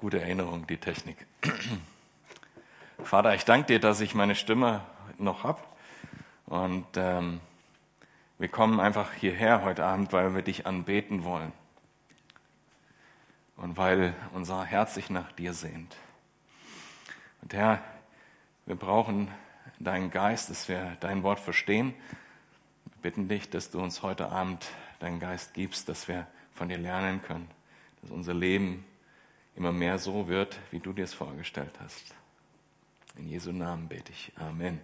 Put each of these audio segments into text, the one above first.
Gute Erinnerung, die Technik. Vater, ich danke dir, dass ich meine Stimme noch habe. Und ähm, wir kommen einfach hierher heute Abend, weil wir dich anbeten wollen. Und weil unser Herz sich nach dir sehnt. Und Herr, wir brauchen deinen Geist, dass wir dein Wort verstehen. Wir bitten dich, dass du uns heute Abend deinen Geist gibst, dass wir von dir lernen können, dass unser Leben immer mehr so wird, wie du dir es vorgestellt hast. In Jesu Namen bete ich. Amen.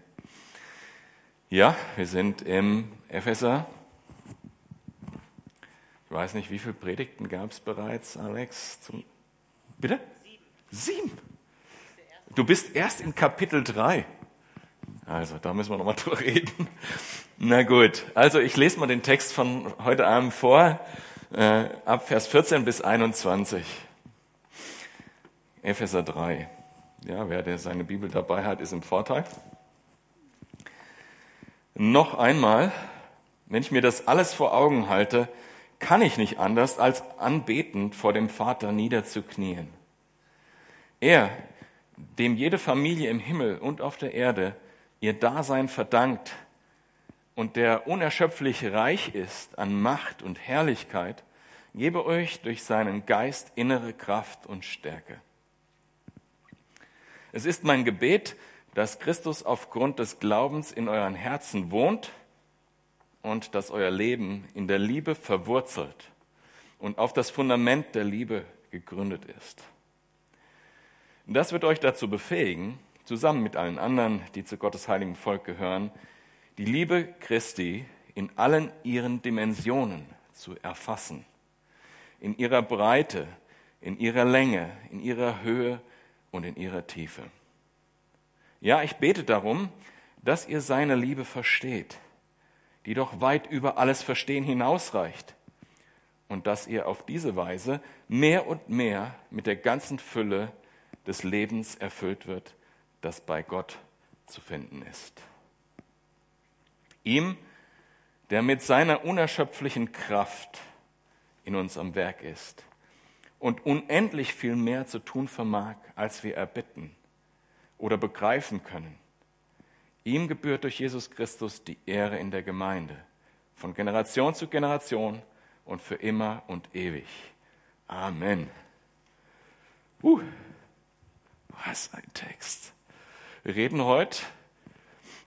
Ja, wir sind im Epheser. Ich weiß nicht, wie viele Predigten gab es bereits, Alex? Zum Bitte? Sieben. Sieben. Du bist erst in Kapitel 3. Also, da müssen wir nochmal drüber reden. Na gut, also ich lese mal den Text von heute Abend vor, äh, ab Vers 14 bis 21. Epheser 3. Ja, wer der seine Bibel dabei hat, ist im Vorteil. Noch einmal, wenn ich mir das alles vor Augen halte, kann ich nicht anders, als anbetend vor dem Vater niederzuknien. Er, dem jede Familie im Himmel und auf der Erde ihr Dasein verdankt und der unerschöpflich reich ist an Macht und Herrlichkeit, gebe euch durch seinen Geist innere Kraft und Stärke. Es ist mein Gebet, dass Christus aufgrund des Glaubens in euren Herzen wohnt und dass euer Leben in der Liebe verwurzelt und auf das Fundament der Liebe gegründet ist. Das wird euch dazu befähigen, zusammen mit allen anderen, die zu Gottes heiligen Volk gehören, die Liebe Christi in allen ihren Dimensionen zu erfassen. In ihrer Breite, in ihrer Länge, in ihrer Höhe und in ihrer Tiefe. Ja, ich bete darum, dass ihr seine Liebe versteht, die doch weit über alles Verstehen hinausreicht, und dass ihr auf diese Weise mehr und mehr mit der ganzen Fülle des Lebens erfüllt wird, das bei Gott zu finden ist. Ihm, der mit seiner unerschöpflichen Kraft in uns am Werk ist und unendlich viel mehr zu tun vermag, als wir erbitten oder begreifen können. Ihm gebührt durch Jesus Christus die Ehre in der Gemeinde, von Generation zu Generation und für immer und ewig. Amen. Uh, was ein Text. Wir reden heute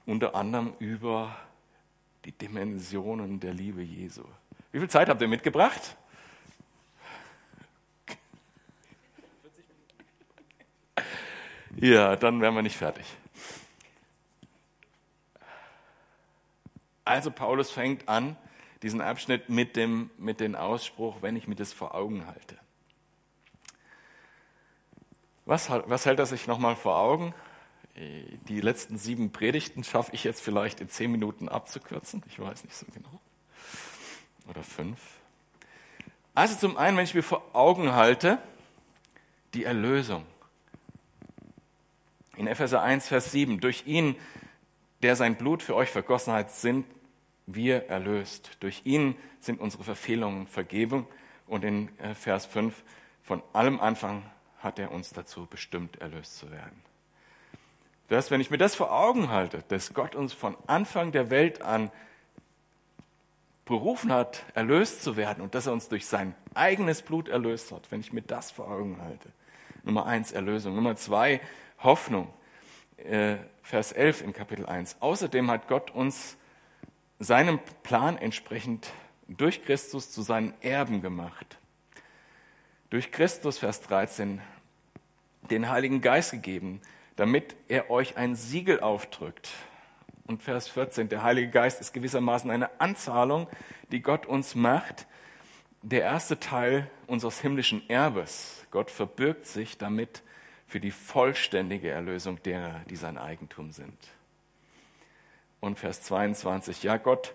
unter anderem über die Dimensionen der Liebe Jesu. Wie viel Zeit habt ihr mitgebracht? Ja, dann wären wir nicht fertig. Also Paulus fängt an, diesen Abschnitt mit dem, mit dem Ausspruch, wenn ich mir das vor Augen halte. Was, was hält er sich nochmal vor Augen? Die letzten sieben Predigten schaffe ich jetzt vielleicht in zehn Minuten abzukürzen. Ich weiß nicht so genau. Oder fünf. Also zum einen, wenn ich mir vor Augen halte, die Erlösung. In Epheser 1, Vers 7, durch ihn, der sein Blut für euch vergossen hat, sind wir erlöst. Durch ihn sind unsere Verfehlungen vergeben. Und in äh, Vers 5, von allem Anfang hat er uns dazu bestimmt, erlöst zu werden. Das, wenn ich mir das vor Augen halte, dass Gott uns von Anfang der Welt an berufen hat, erlöst zu werden und dass er uns durch sein eigenes Blut erlöst hat, wenn ich mir das vor Augen halte. Nummer eins, Erlösung. Nummer zwei, Hoffnung. Äh, Vers 11 in Kapitel 1. Außerdem hat Gott uns seinem Plan entsprechend durch Christus zu seinen Erben gemacht. Durch Christus, Vers 13, den Heiligen Geist gegeben, damit er euch ein Siegel aufdrückt. Und Vers 14, der Heilige Geist ist gewissermaßen eine Anzahlung, die Gott uns macht, der erste Teil unseres himmlischen Erbes. Gott verbirgt sich damit für die vollständige Erlösung derer, die sein Eigentum sind. Und Vers 22, ja, Gott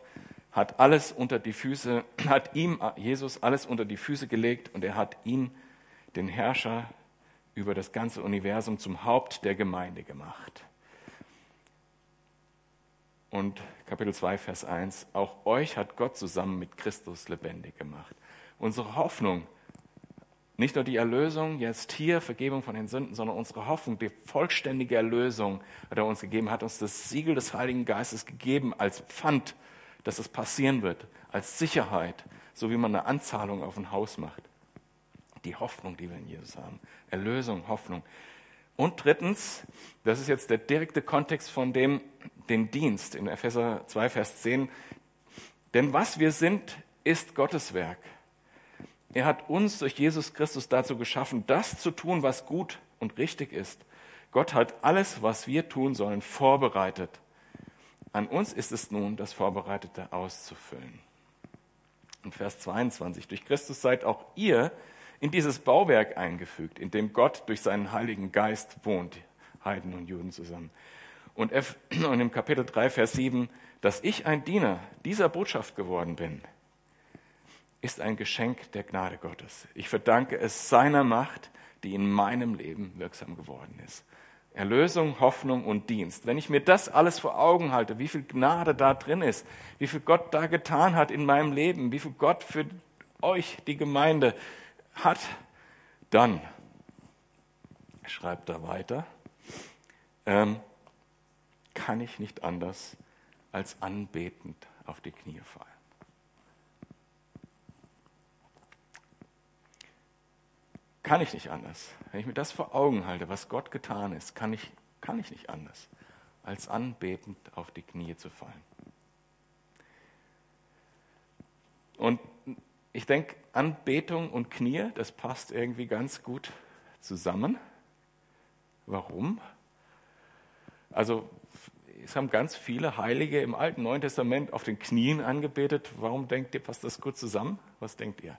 hat alles unter die Füße, hat ihm, Jesus, alles unter die Füße gelegt und er hat ihn, den Herrscher über das ganze Universum, zum Haupt der Gemeinde gemacht. Und Kapitel 2, Vers 1, auch euch hat Gott zusammen mit Christus lebendig gemacht. Unsere Hoffnung Nicht nur die Erlösung jetzt hier, Vergebung von den Sünden, sondern unsere Hoffnung, die vollständige Erlösung hat er uns gegeben, hat uns das Siegel des Heiligen Geistes gegeben als Pfand, dass es passieren wird, als Sicherheit, so wie man eine Anzahlung auf ein Haus macht. Die Hoffnung, die wir in Jesus haben. Erlösung, Hoffnung. Und drittens, das ist jetzt der direkte Kontext von dem, den Dienst in Epheser 2, Vers 10. Denn was wir sind, ist Gottes Werk. Er hat uns durch Jesus Christus dazu geschaffen, das zu tun, was gut und richtig ist. Gott hat alles, was wir tun sollen, vorbereitet. An uns ist es nun, das Vorbereitete auszufüllen. Und Vers 22, durch Christus seid auch ihr in dieses Bauwerk eingefügt, in dem Gott durch seinen Heiligen Geist wohnt, Heiden und Juden zusammen. Und im Kapitel 3, Vers 7, dass ich ein Diener dieser Botschaft geworden bin, ist ein Geschenk der Gnade Gottes. Ich verdanke es seiner Macht, die in meinem Leben wirksam geworden ist. Erlösung, Hoffnung und Dienst. Wenn ich mir das alles vor Augen halte, wie viel Gnade da drin ist, wie viel Gott da getan hat in meinem Leben, wie viel Gott für euch, die Gemeinde, hat, dann schreibt er weiter, ähm, kann ich nicht anders als anbetend auf die Knie fallen. Kann ich nicht anders. Wenn ich mir das vor Augen halte, was Gott getan ist, kann ich, kann ich nicht anders, als anbetend auf die Knie zu fallen. Und ich denke, Anbetung und Knie, das passt irgendwie ganz gut zusammen. Warum? Also es haben ganz viele Heilige im Alten Neuen Testament auf den Knien angebetet. Warum denkt ihr, passt das gut zusammen? Was denkt ihr?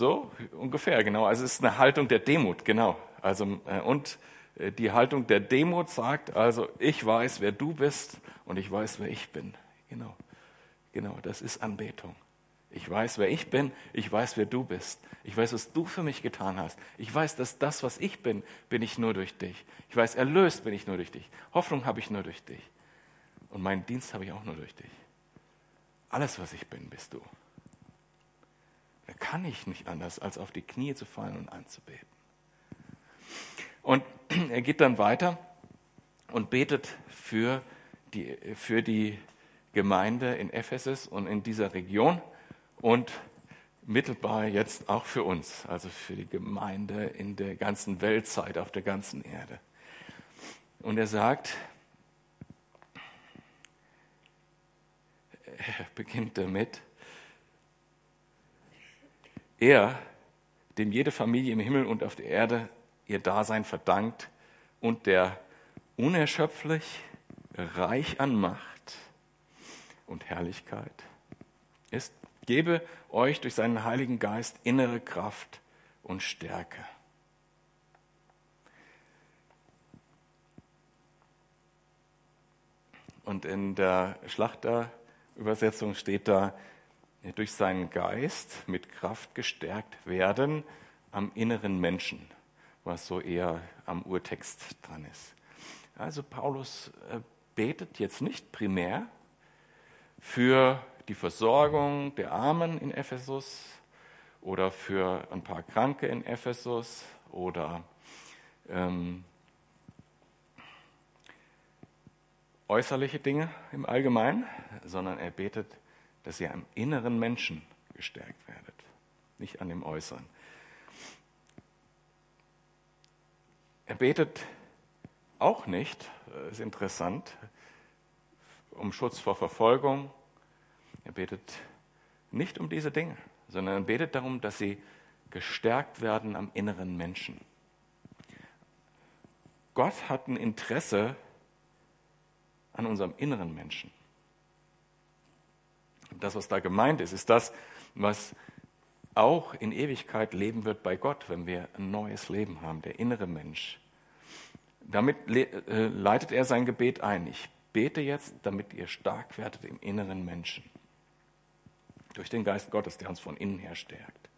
So ungefähr, genau. Also es ist eine Haltung der Demut, genau. Also äh, und äh, die Haltung der Demut sagt also, ich weiß, wer du bist und ich weiß, wer ich bin. Genau, genau. Das ist Anbetung. Ich weiß, wer ich bin. Ich weiß, wer du bist. Ich weiß, was du für mich getan hast. Ich weiß, dass das, was ich bin, bin ich nur durch dich. Ich weiß, erlöst bin ich nur durch dich. Hoffnung habe ich nur durch dich. Und meinen Dienst habe ich auch nur durch dich. Alles, was ich bin, bist du. Kann ich nicht anders, als auf die Knie zu fallen und anzubeten. Und er geht dann weiter und betet für die, für die Gemeinde in Ephesus und in dieser Region und mittelbar jetzt auch für uns, also für die Gemeinde in der ganzen Weltzeit, auf der ganzen Erde. Und er sagt, er beginnt damit, er, dem jede Familie im Himmel und auf der Erde ihr Dasein verdankt und der unerschöpflich reich an Macht und Herrlichkeit ist, gebe euch durch seinen Heiligen Geist innere Kraft und Stärke. Und in der Schlachterübersetzung steht da, durch seinen Geist mit Kraft gestärkt werden am inneren Menschen, was so eher am Urtext dran ist. Also Paulus äh, betet jetzt nicht primär für die Versorgung der Armen in Ephesus oder für ein paar Kranke in Ephesus oder ähm, äußerliche Dinge im Allgemeinen, sondern er betet dass ihr am inneren Menschen gestärkt werdet, nicht an dem Äußeren. Er betet auch nicht, äh, ist interessant, um Schutz vor Verfolgung. Er betet nicht um diese Dinge, sondern er betet darum, dass sie gestärkt werden am inneren Menschen. Gott hat ein Interesse an unserem inneren Menschen das, was da gemeint ist, ist das, was auch in Ewigkeit leben wird bei Gott, wenn wir ein neues Leben haben, der innere Mensch. Damit äh, leitet er sein Gebet ein. Ich bete jetzt, damit ihr stark werdet im inneren Menschen. Durch den Geist Gottes, der uns von innen her stärkt.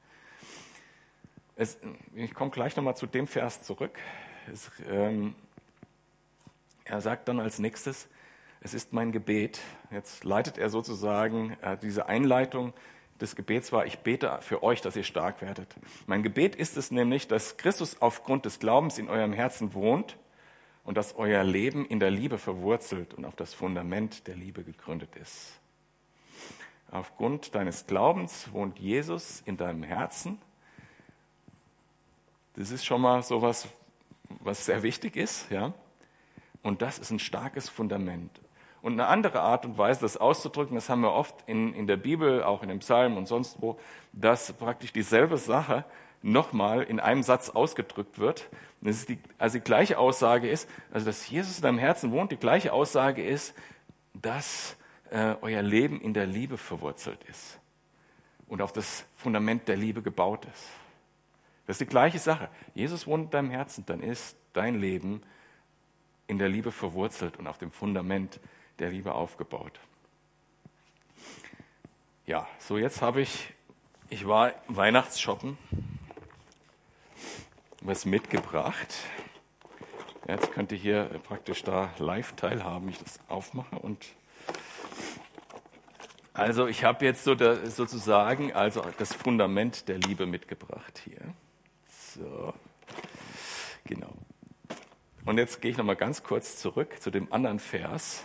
Es, ich komme gleich nochmal zu dem Vers zurück. Es, ähm, Er sagt dann als nächstes, es ist mein Gebet. Jetzt leitet er sozusagen äh, diese Einleitung des Gebets war, ich bete für euch, dass ihr stark werdet. Mein Gebet ist es nämlich, dass Christus aufgrund des Glaubens in eurem Herzen wohnt und dass euer Leben in der Liebe verwurzelt und auf das Fundament der Liebe gegründet ist. Aufgrund deines Glaubens wohnt Jesus in deinem Herzen. Das ist schon mal so was, was sehr wichtig ist, ja. Und das ist ein starkes Fundament. Und eine andere Art und Weise, das auszudrücken, das haben wir oft in, in der Bibel, auch in den Psalmen und sonst wo, dass praktisch dieselbe Sache nochmal in einem Satz ausgedrückt wird. Die, also die gleiche Aussage ist, also dass Jesus in deinem Herzen wohnt, die gleiche Aussage ist, dass äh, euer Leben in der Liebe verwurzelt ist und auf das Fundament der Liebe gebaut ist. Das ist die gleiche Sache. Jesus wohnt in deinem Herzen, dann ist dein Leben in der Liebe verwurzelt und auf dem Fundament der Liebe aufgebaut. Ja, so jetzt habe ich, ich war Weihnachtsshoppen, was mitgebracht. Jetzt könnt ihr hier praktisch da live teilhaben, ich das aufmache und also ich habe jetzt so da, sozusagen also das Fundament der Liebe mitgebracht hier. So, genau. Und jetzt gehe ich noch mal ganz kurz zurück zu dem anderen Vers,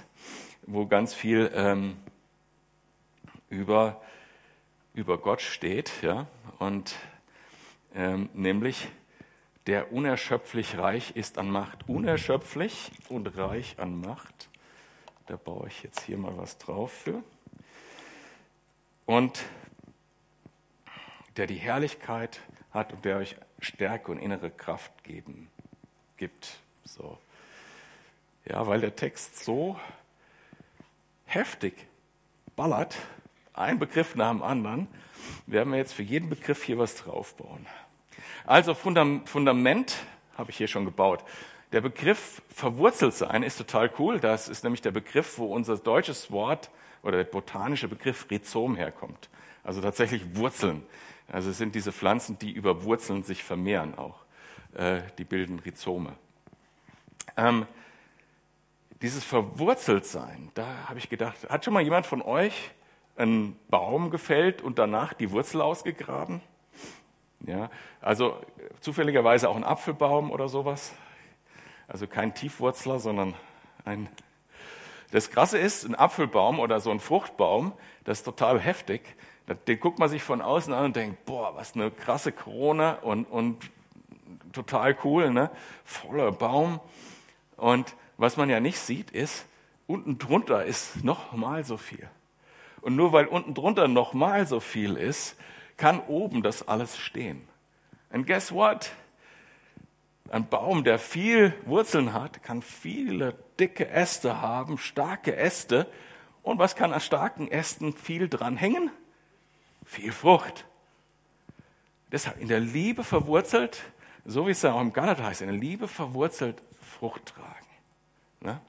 wo ganz viel ähm, über über Gott steht, ja, und ähm, nämlich der unerschöpflich reich ist an Macht, unerschöpflich und reich an Macht. Da baue ich jetzt hier mal was drauf für und der die Herrlichkeit hat und der euch Stärke und innere Kraft geben, gibt. So. Ja, weil der Text so heftig ballert, ein Begriff nach dem anderen, werden wir jetzt für jeden Begriff hier was draufbauen. Also Fundament habe ich hier schon gebaut. Der Begriff verwurzelt sein ist total cool. Das ist nämlich der Begriff, wo unser deutsches Wort oder der botanische Begriff Rhizom herkommt. Also tatsächlich Wurzeln. Also es sind diese Pflanzen, die über Wurzeln sich vermehren auch. Äh, die bilden Rhizome. Ähm, dieses Verwurzeltsein, da habe ich gedacht, hat schon mal jemand von euch einen Baum gefällt und danach die Wurzel ausgegraben? Ja, also zufälligerweise auch ein Apfelbaum oder sowas. Also kein Tiefwurzler, sondern ein das Krasse ist, ein Apfelbaum oder so ein Fruchtbaum, das ist total heftig. Den guckt man sich von außen an und denkt, boah, was eine krasse Krone und, und total cool, ne? voller Baum. Und was man ja nicht sieht, ist, unten drunter ist noch mal so viel. Und nur weil unten drunter noch mal so viel ist, kann oben das alles stehen. And guess what? Ein Baum, der viel Wurzeln hat, kann viele dicke Äste haben, starke Äste. Und was kann an starken Ästen viel dran hängen? Viel Frucht. Deshalb in der Liebe verwurzelt, so wie es ja auch im Galater heißt, in der Liebe verwurzelt Frucht tragen. Ne?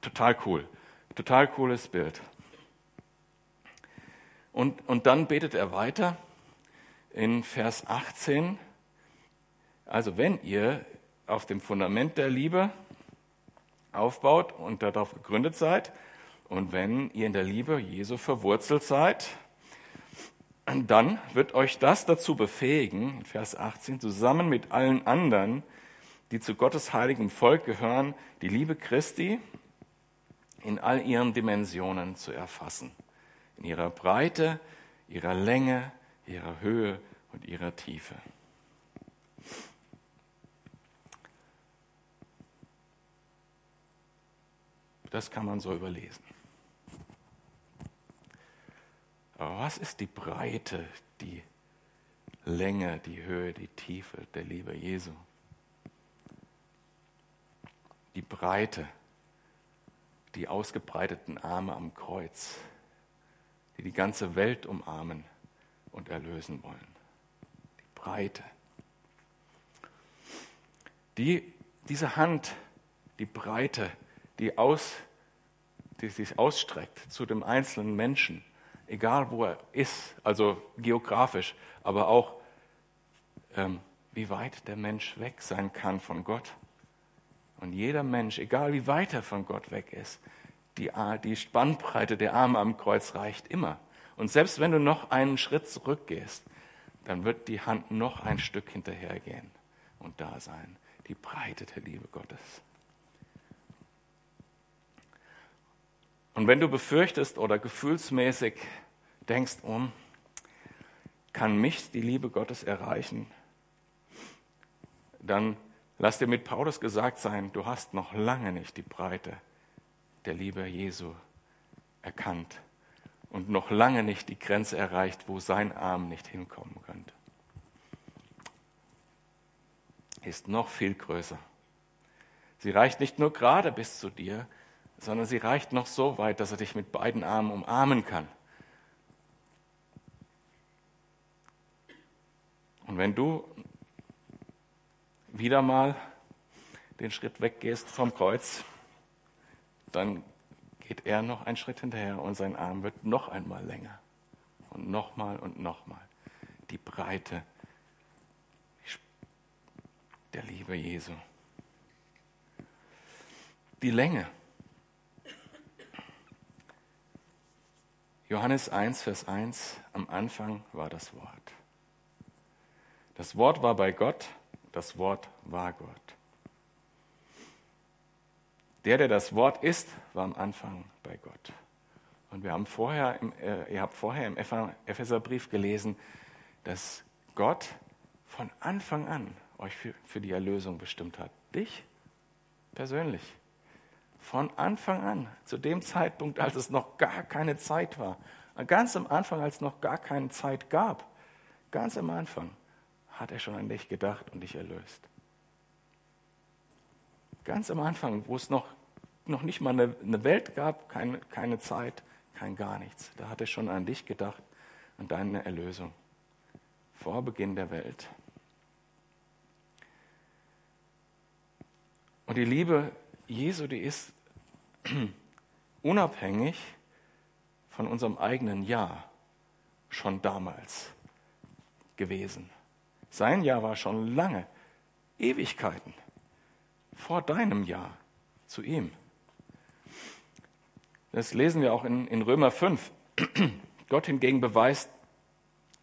Total cool. Total cooles Bild. Und, und dann betet er weiter in Vers 18. Also wenn ihr auf dem Fundament der Liebe aufbaut und darauf gegründet seid und wenn ihr in der Liebe Jesu verwurzelt seid, dann wird euch das dazu befähigen, Vers 18, zusammen mit allen anderen, die zu Gottes heiligem Volk gehören, die Liebe Christi in all ihren Dimensionen zu erfassen. In ihrer Breite, ihrer Länge, ihrer Höhe und ihrer Tiefe. Das kann man so überlesen. Aber was ist die Breite, die Länge, die Höhe, die Tiefe der Liebe Jesu? Die Breite, die ausgebreiteten Arme am Kreuz, die die ganze Welt umarmen und erlösen wollen. Die Breite. Die, diese Hand, die Breite, die, aus, die sich ausstreckt zu dem einzelnen Menschen, egal wo er ist, also geografisch, aber auch ähm, wie weit der Mensch weg sein kann von Gott Und jeder Mensch, egal wie weit er von Gott weg ist, die, die Spannbreite der Arme am Kreuz reicht immer. Und selbst wenn du noch einen Schritt zurückgehst, dann wird die Hand noch ein Stück hinterhergehen und da sein. Die Breite der Liebe Gottes. Und wenn du befürchtest oder gefühlsmäßig denkst, um, kann mich die Liebe Gottes erreichen, dann lass dir mit Paulus gesagt sein, du hast noch lange nicht die Breite der Liebe Jesu erkannt und noch lange nicht die Grenze erreicht, wo sein Arm nicht hinkommen könnte. Ist noch viel größer. Sie reicht nicht nur gerade bis zu dir, sondern sie reicht noch so weit, dass er dich mit beiden Armen umarmen kann. Und wenn du wieder mal den Schritt weggehst vom Kreuz, dann geht er noch einen Schritt hinterher und sein Arm wird noch einmal länger. Und nochmal und nochmal. Die Breite der Liebe Jesu. Die Länge. Johannes 1, Vers 1, am Anfang war das Wort. Das Wort war bei Gott, das Wort war Gott. Der, der das Wort ist, war am Anfang bei Gott. Und wir haben vorher, äh, ihr habt vorher im Epheserbrief gelesen, dass Gott von Anfang an euch für die Erlösung bestimmt hat. Dich persönlich. Von Anfang an, zu dem Zeitpunkt, als es noch gar keine Zeit war. Ganz am Anfang, als es noch gar keine Zeit gab. Ganz am Anfang hat er schon an dich gedacht und dich erlöst. Ganz am Anfang, wo es noch, noch nicht mal eine, eine Welt gab, keine, keine Zeit, kein gar nichts. Da hat er schon an dich gedacht, an deine Erlösung. Vor Beginn der Welt. Und die Liebe Jesu, die ist unabhängig von unserem eigenen Ja schon damals gewesen. Sein Ja war schon lange, Ewigkeiten vor deinem Ja zu ihm. Das lesen wir auch in, in Römer 5. Gott hingegen beweist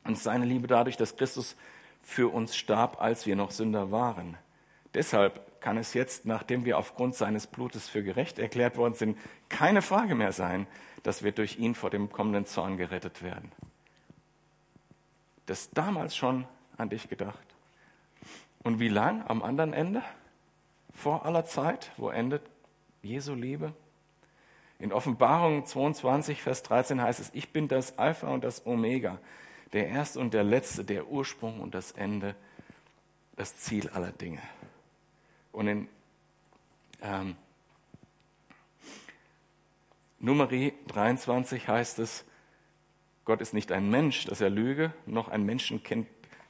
uns seine Liebe dadurch, dass Christus für uns starb, als wir noch Sünder waren. Deshalb kann es jetzt, nachdem wir aufgrund seines Blutes für gerecht erklärt worden sind, keine Frage mehr sein, dass wir durch ihn vor dem kommenden Zorn gerettet werden. Das damals schon an dich gedacht. Und wie lang am anderen Ende? vor aller Zeit? Wo endet Jesu Liebe? In Offenbarung 22, Vers 13 heißt es, ich bin das Alpha und das Omega, der Erste und der Letzte, der Ursprung und das Ende, das Ziel aller Dinge. Und in ähm, Numeri 23 heißt es, Gott ist nicht ein Mensch, dass er lüge, noch ein Menschenkind,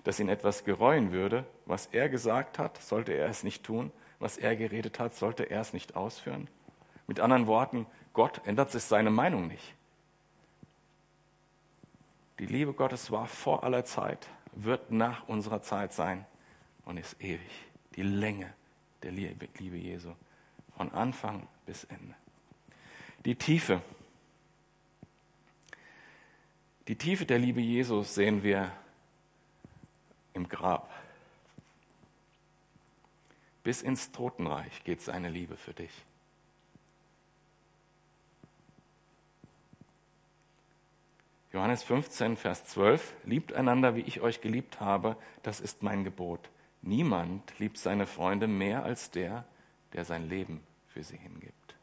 das ihn etwas gereuen würde. Was er gesagt hat, sollte er es nicht tun was er geredet hat, sollte er es nicht ausführen? Mit anderen Worten, Gott ändert sich seine Meinung nicht. Die Liebe Gottes war vor aller Zeit, wird nach unserer Zeit sein und ist ewig. Die Länge der Liebe, Liebe Jesu, von Anfang bis Ende. Die Tiefe. Die Tiefe der Liebe Jesus sehen wir im Grab. Bis ins Totenreich geht seine Liebe für dich. Johannes 15, Vers 12, liebt einander, wie ich euch geliebt habe, das ist mein Gebot. Niemand liebt seine Freunde mehr als der, der sein Leben für sie hingibt.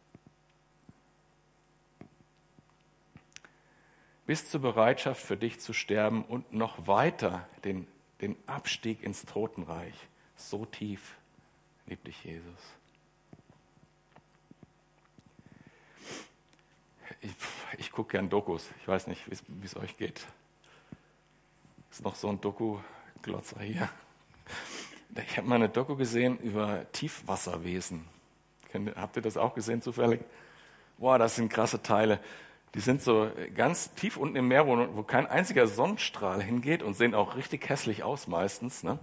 Bis zur Bereitschaft für dich zu sterben und noch weiter den, den Abstieg ins Totenreich, so tief liebt dich Jesus. Ich, ich gucke gern Dokus. Ich weiß nicht, wie es euch geht. Ist noch so ein Doku-Glotzer hier. Ich habe mal eine Doku gesehen über Tiefwasserwesen. Habt ihr das auch gesehen zufällig? Boah, das sind krasse Teile. Die sind so ganz tief unten im Meer, wo, wo kein einziger Sonnenstrahl hingeht und sehen auch richtig hässlich aus meistens. Ne?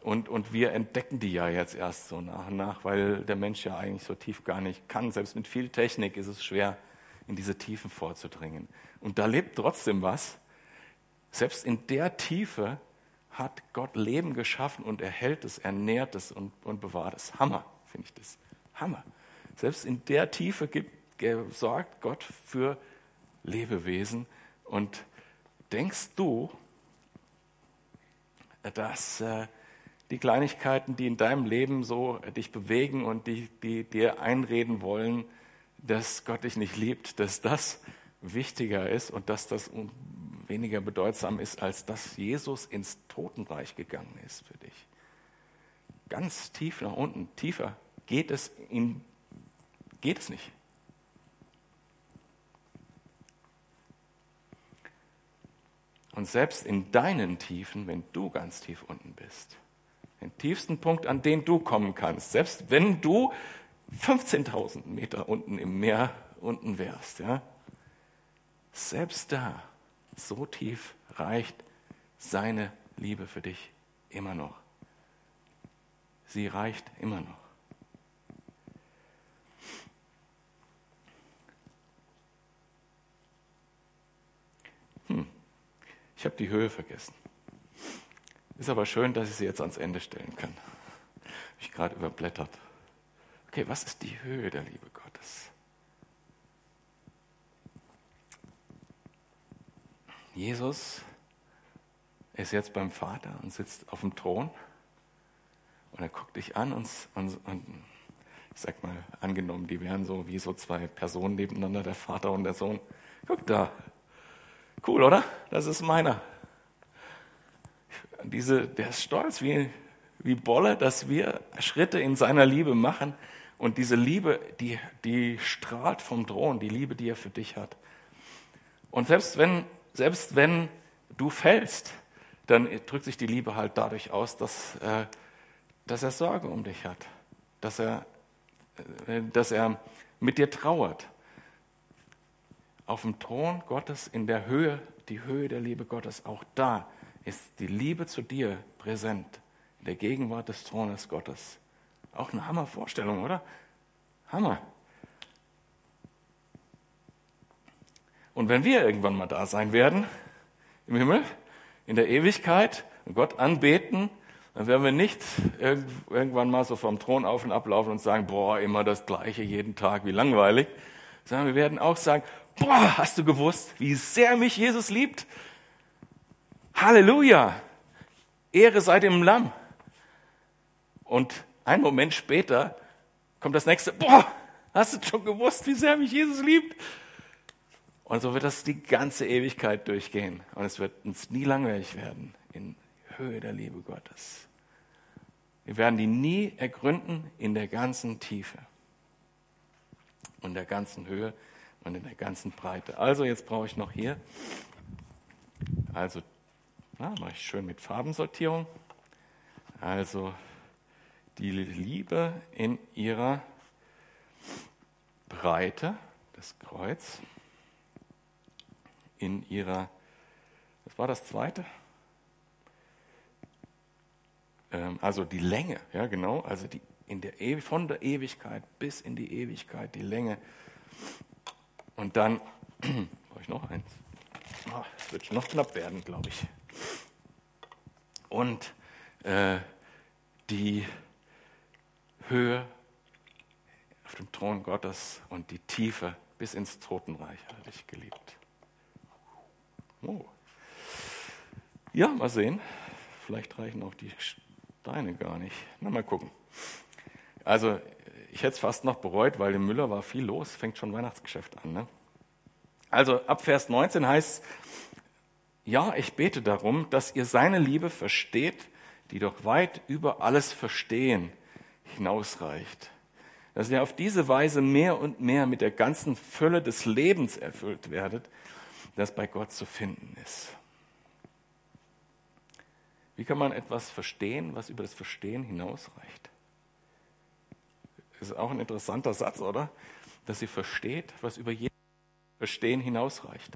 Und, und wir entdecken die ja jetzt erst so nach und nach, weil der Mensch ja eigentlich so tief gar nicht kann. Selbst mit viel Technik ist es schwer, in diese Tiefen vorzudringen. Und da lebt trotzdem was. Selbst in der Tiefe hat Gott Leben geschaffen und er hält es, ernährt es und, und bewahrt es. Hammer, finde ich das. Hammer. Selbst in der Tiefe gibt, sorgt Gott für Lebewesen. Und denkst du, dass äh, die Kleinigkeiten, die in deinem Leben so dich bewegen und die, die dir einreden wollen, dass Gott dich nicht liebt, dass das wichtiger ist und dass das weniger bedeutsam ist, als dass Jesus ins Totenreich gegangen ist für dich. Ganz tief nach unten, tiefer geht es, in, geht es nicht. Und selbst in deinen Tiefen, wenn du ganz tief unten bist, den tiefsten Punkt, an den du kommen kannst, selbst wenn du 15.000 Meter unten im Meer unten wärst, ja, selbst da, so tief reicht seine Liebe für dich immer noch. Sie reicht immer noch. Ich habe die Höhe vergessen. Ist aber schön, dass ich sie jetzt ans Ende stellen kann. Habe ich gerade überblättert. Okay, was ist die Höhe der Liebe Gottes? Jesus ist jetzt beim Vater und sitzt auf dem Thron und er guckt dich an und, und, und ich sag mal, angenommen, die wären so wie so zwei Personen nebeneinander, der Vater und der Sohn. Guck da. Cool, oder? Das ist meiner. Diese, der ist stolz wie, wie Bolle, dass wir Schritte in seiner Liebe machen. Und diese Liebe, die, die strahlt vom Thron, die Liebe, die er für dich hat. Und selbst wenn selbst wenn du fällst, dann drückt sich die Liebe halt dadurch aus, dass, äh, dass er Sorge um dich hat, dass er, äh, dass er mit dir trauert. Auf dem Thron Gottes in der Höhe, die Höhe der Liebe Gottes, auch da ist die Liebe zu dir präsent, in der Gegenwart des Thrones Gottes. Auch eine Hammervorstellung, oder? Hammer. Und wenn wir irgendwann mal da sein werden, im Himmel, in der Ewigkeit, und Gott anbeten, dann werden wir nicht irgendwann mal so vom Thron auf und ablaufen und sagen, boah, immer das Gleiche jeden Tag, wie langweilig, sondern wir werden auch sagen, boah, hast du gewusst, wie sehr mich Jesus liebt? Halleluja! Ehre sei dem Lamm. Und einen Moment später kommt das nächste, boah, hast du schon gewusst, wie sehr mich Jesus liebt? Und so wird das die ganze Ewigkeit durchgehen. Und es wird uns nie langweilig werden in Höhe der Liebe Gottes. Wir werden die nie ergründen in der ganzen Tiefe und der ganzen Höhe und in der ganzen Breite. Also jetzt brauche ich noch hier, also na, mache ich schön mit Farbensortierung. Also die Liebe in ihrer Breite, das Kreuz in ihrer, was war das zweite? Ähm, also die Länge, ja genau, also die, in der von der Ewigkeit bis in die Ewigkeit, die Länge. Und dann, brauche ich noch eins. Es oh, wird noch knapp werden, glaube ich. Und äh, die Höhe auf dem Thron Gottes und die Tiefe bis ins Totenreich hat dich geliebt. Oh. Ja, mal sehen. Vielleicht reichen auch die Steine gar nicht. Na, mal gucken. Also, ich hätte es fast noch bereut, weil im Müller war viel los. Fängt schon Weihnachtsgeschäft an. Ne? Also, ab Vers 19 heißt ja, ich bete darum, dass ihr seine Liebe versteht, die doch weit über alles Verstehen hinausreicht. Dass ihr auf diese Weise mehr und mehr mit der ganzen Fülle des Lebens erfüllt werdet, das bei Gott zu finden ist. Wie kann man etwas verstehen, was über das Verstehen hinausreicht? Das ist auch ein interessanter Satz, oder? Dass sie versteht, was über jedes Verstehen hinausreicht.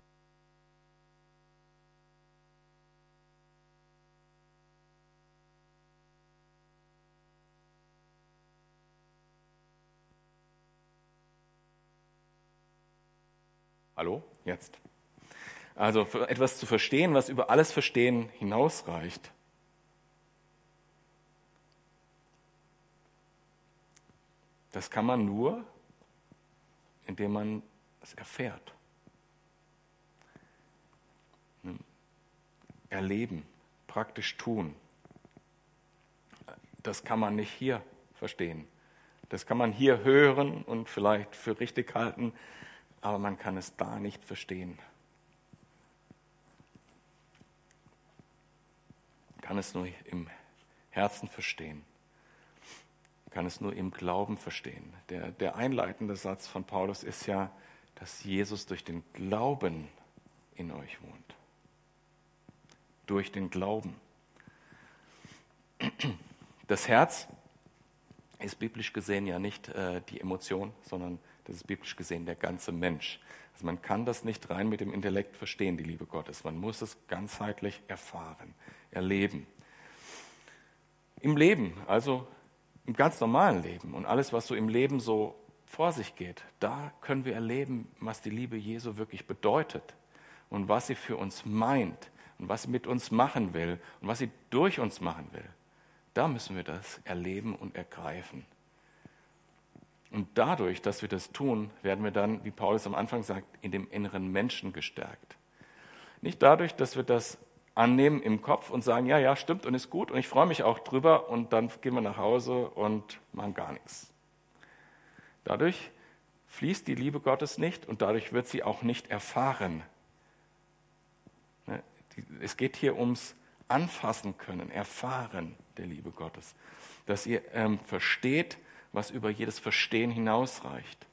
Hallo? Jetzt. Also etwas zu verstehen, was über alles Verstehen hinausreicht. Das kann man nur, indem man es erfährt. Erleben, praktisch tun. Das kann man nicht hier verstehen. Das kann man hier hören und vielleicht für richtig halten, aber man kann es da nicht verstehen. Man kann es nur im Herzen verstehen. Kann es nur im Glauben verstehen. Der, der einleitende Satz von Paulus ist ja, dass Jesus durch den Glauben in euch wohnt. Durch den Glauben. Das Herz ist biblisch gesehen ja nicht äh, die Emotion, sondern das ist biblisch gesehen der ganze Mensch. Also man kann das nicht rein mit dem Intellekt verstehen, die Liebe Gottes. Man muss es ganzheitlich erfahren, erleben. Im Leben, also im ganz normalen Leben und alles, was so im Leben so vor sich geht, da können wir erleben, was die Liebe Jesu wirklich bedeutet und was sie für uns meint und was sie mit uns machen will und was sie durch uns machen will. Da müssen wir das erleben und ergreifen. Und dadurch, dass wir das tun, werden wir dann, wie Paulus am Anfang sagt, in dem inneren Menschen gestärkt. Nicht dadurch, dass wir das annehmen im Kopf und sagen, ja, ja, stimmt und ist gut und ich freue mich auch drüber und dann gehen wir nach Hause und machen gar nichts. Dadurch fließt die Liebe Gottes nicht und dadurch wird sie auch nicht erfahren. Ne, es geht hier ums anfassen können, erfahren der Liebe Gottes. Dass ihr ähm, versteht, was über jedes Verstehen hinausreicht.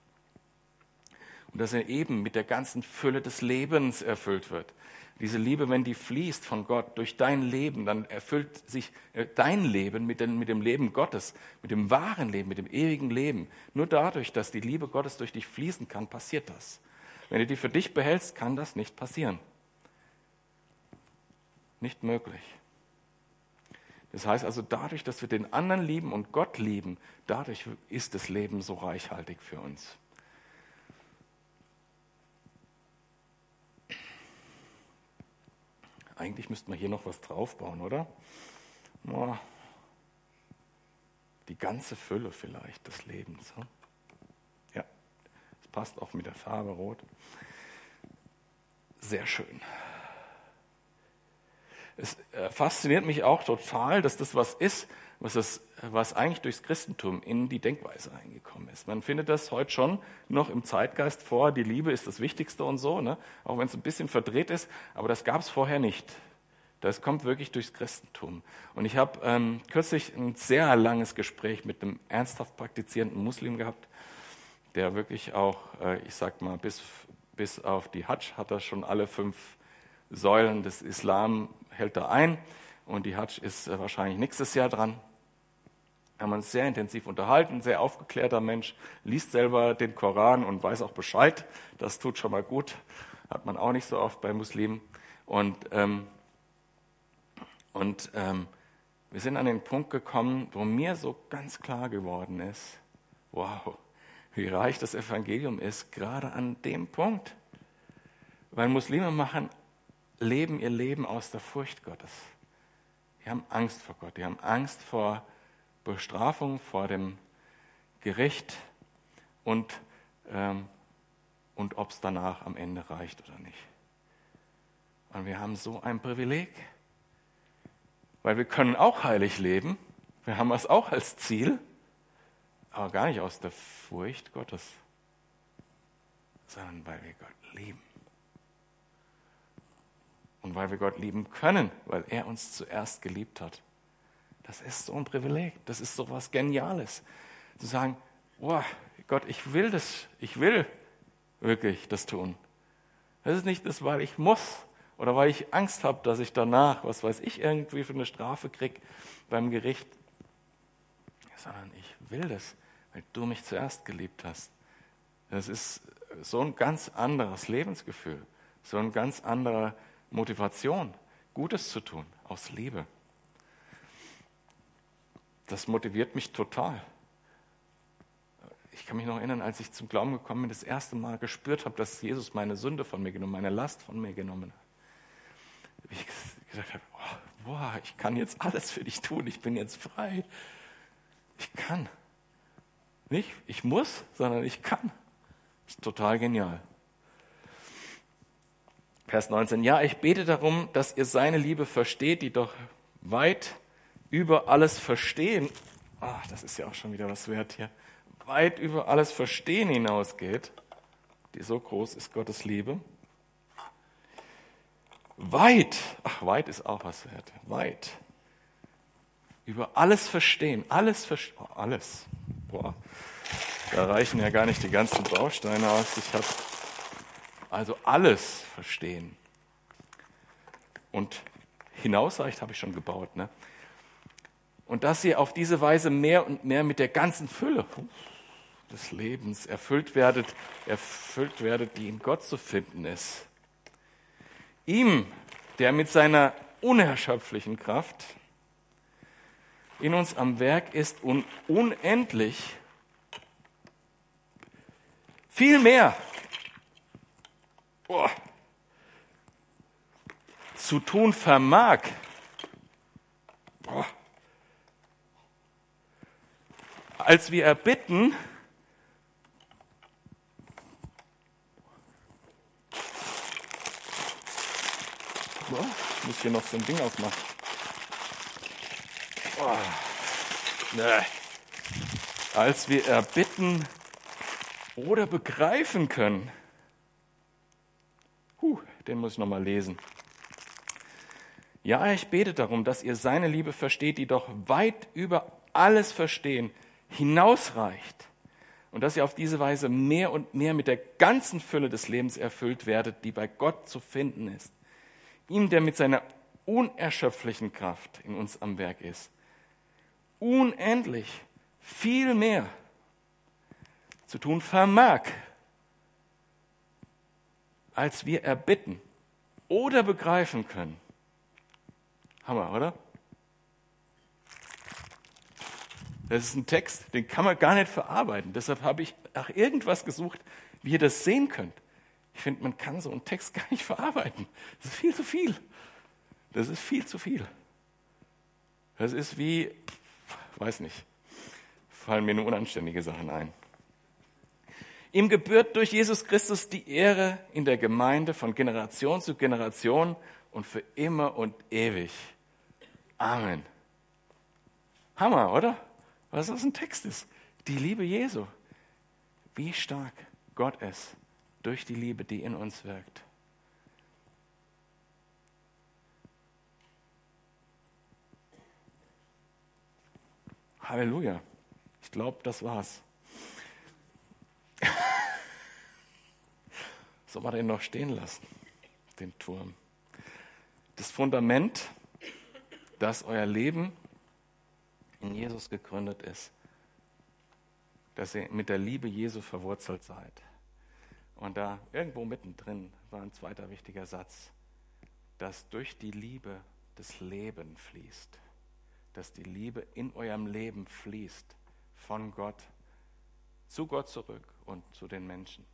Und dass er eben mit der ganzen Fülle des Lebens erfüllt wird. Diese Liebe, wenn die fließt von Gott durch dein Leben, dann erfüllt sich äh, dein Leben mit, den, mit dem Leben Gottes, mit dem wahren Leben, mit dem ewigen Leben. Nur dadurch, dass die Liebe Gottes durch dich fließen kann, passiert das. Wenn du die für dich behältst, kann das nicht passieren. Nicht möglich. Das heißt also, dadurch, dass wir den anderen lieben und Gott lieben, dadurch ist das Leben so reichhaltig für uns. Eigentlich müssten wir hier noch was draufbauen, oder? Die ganze Fülle vielleicht des Lebens. Ja, es passt auch mit der Farbe rot. Sehr schön es äh, fasziniert mich auch total, dass das was ist, was, das, was eigentlich durchs Christentum in die Denkweise reingekommen ist. Man findet das heute schon noch im Zeitgeist vor, die Liebe ist das Wichtigste und so, ne? auch wenn es ein bisschen verdreht ist, aber das gab es vorher nicht. Das kommt wirklich durchs Christentum. Und ich habe ähm, kürzlich ein sehr langes Gespräch mit einem ernsthaft praktizierenden Muslim gehabt, der wirklich auch, äh, ich sag mal, bis, bis auf die Hajj hat er schon alle fünf Säulen des Islam hält er ein und die Hajj ist äh, wahrscheinlich nächstes Jahr dran. Wir haben uns sehr intensiv unterhalten, sehr aufgeklärter Mensch, liest selber den Koran und weiß auch Bescheid. Das tut schon mal gut, hat man auch nicht so oft bei Muslimen. Und, ähm, und ähm, wir sind an den Punkt gekommen, wo mir so ganz klar geworden ist, wow, wie reich das Evangelium ist, gerade an dem Punkt. Weil Muslime machen leben ihr Leben aus der Furcht Gottes. Die haben Angst vor Gott, die haben Angst vor Bestrafung, vor dem Gericht und, ähm, und ob es danach am Ende reicht oder nicht. Und wir haben so ein Privileg, weil wir können auch heilig leben, wir haben es auch als Ziel, aber gar nicht aus der Furcht Gottes, sondern weil wir Gott lieben und weil wir Gott lieben können, weil er uns zuerst geliebt hat. Das ist so ein Privileg, das ist so was Geniales. Zu sagen, oh, Gott, ich will das, ich will wirklich das tun. Das ist nicht das, weil ich muss oder weil ich Angst habe, dass ich danach, was weiß ich, irgendwie für eine Strafe kriege beim Gericht, sondern ich will das, weil du mich zuerst geliebt hast. Das ist so ein ganz anderes Lebensgefühl, so ein ganz anderer Motivation, Gutes zu tun, aus Liebe. Das motiviert mich total. ich kann mich noch erinnern, als ich zum Glauben gekommen bin, das erste Mal gespürt habe, dass Jesus meine Sünde von mir genommen, meine Last von mir genommen hat. Wie ich gesagt habe, oh, boah, ich kann jetzt alles für dich tun, ich bin jetzt frei. Ich kann. Nicht, ich muss, sondern ich kann. Das ist total genial. Vers 19. Ja, ich bete darum, dass ihr seine Liebe versteht, die doch weit über alles Verstehen, ach, das ist ja auch schon wieder was wert hier, weit über alles Verstehen hinausgeht. Die so groß ist Gottes Liebe. Weit, ach, weit ist auch was wert, weit. Über alles Verstehen, alles Verstehen, oh, alles. Boah, da reichen ja gar nicht die ganzen Bausteine aus. Ich habe also alles verstehen. Und hinausreicht habe ich schon gebaut. Ne? Und dass ihr auf diese Weise mehr und mehr mit der ganzen Fülle des Lebens erfüllt werdet, erfüllt werdet, die in Gott zu finden ist. Ihm, der mit seiner unerschöpflichen Kraft in uns am Werk ist und unendlich viel mehr boah, zu tun vermag. Boah. Als wir erbitten, boah, ich muss hier noch so ein Ding aufmachen. Nee. Als wir erbitten oder begreifen können. Den muss ich nochmal lesen. Ja, ich bete darum, dass ihr seine Liebe versteht, die doch weit über alles Verstehen hinausreicht und dass ihr auf diese Weise mehr und mehr mit der ganzen Fülle des Lebens erfüllt werdet, die bei Gott zu finden ist. Ihm, der mit seiner unerschöpflichen Kraft in uns am Werk ist. Unendlich viel mehr zu tun vermag, als wir erbitten oder begreifen können. Hammer, oder? Das ist ein Text, den kann man gar nicht verarbeiten. Deshalb habe ich nach irgendwas gesucht, wie ihr das sehen könnt. Ich finde, man kann so einen Text gar nicht verarbeiten. Das ist viel zu viel. Das ist viel zu viel. Das ist wie, weiß nicht, fallen mir nur unanständige Sachen ein. Ihm gebührt durch Jesus Christus die Ehre in der Gemeinde von Generation zu Generation und für immer und ewig. Amen. Hammer, oder? Was das ein Text ist. Die Liebe Jesu. Wie stark Gott ist durch die Liebe, die in uns wirkt. Halleluja. Ich glaube, das war's. Soll man den noch stehen lassen, den Turm? Das Fundament, dass euer Leben in Jesus gegründet ist, dass ihr mit der Liebe Jesu verwurzelt seid. Und da irgendwo mittendrin war ein zweiter wichtiger Satz, dass durch die Liebe das Leben fließt, dass die Liebe in eurem Leben fließt, von Gott zu Gott zurück und zu den Menschen.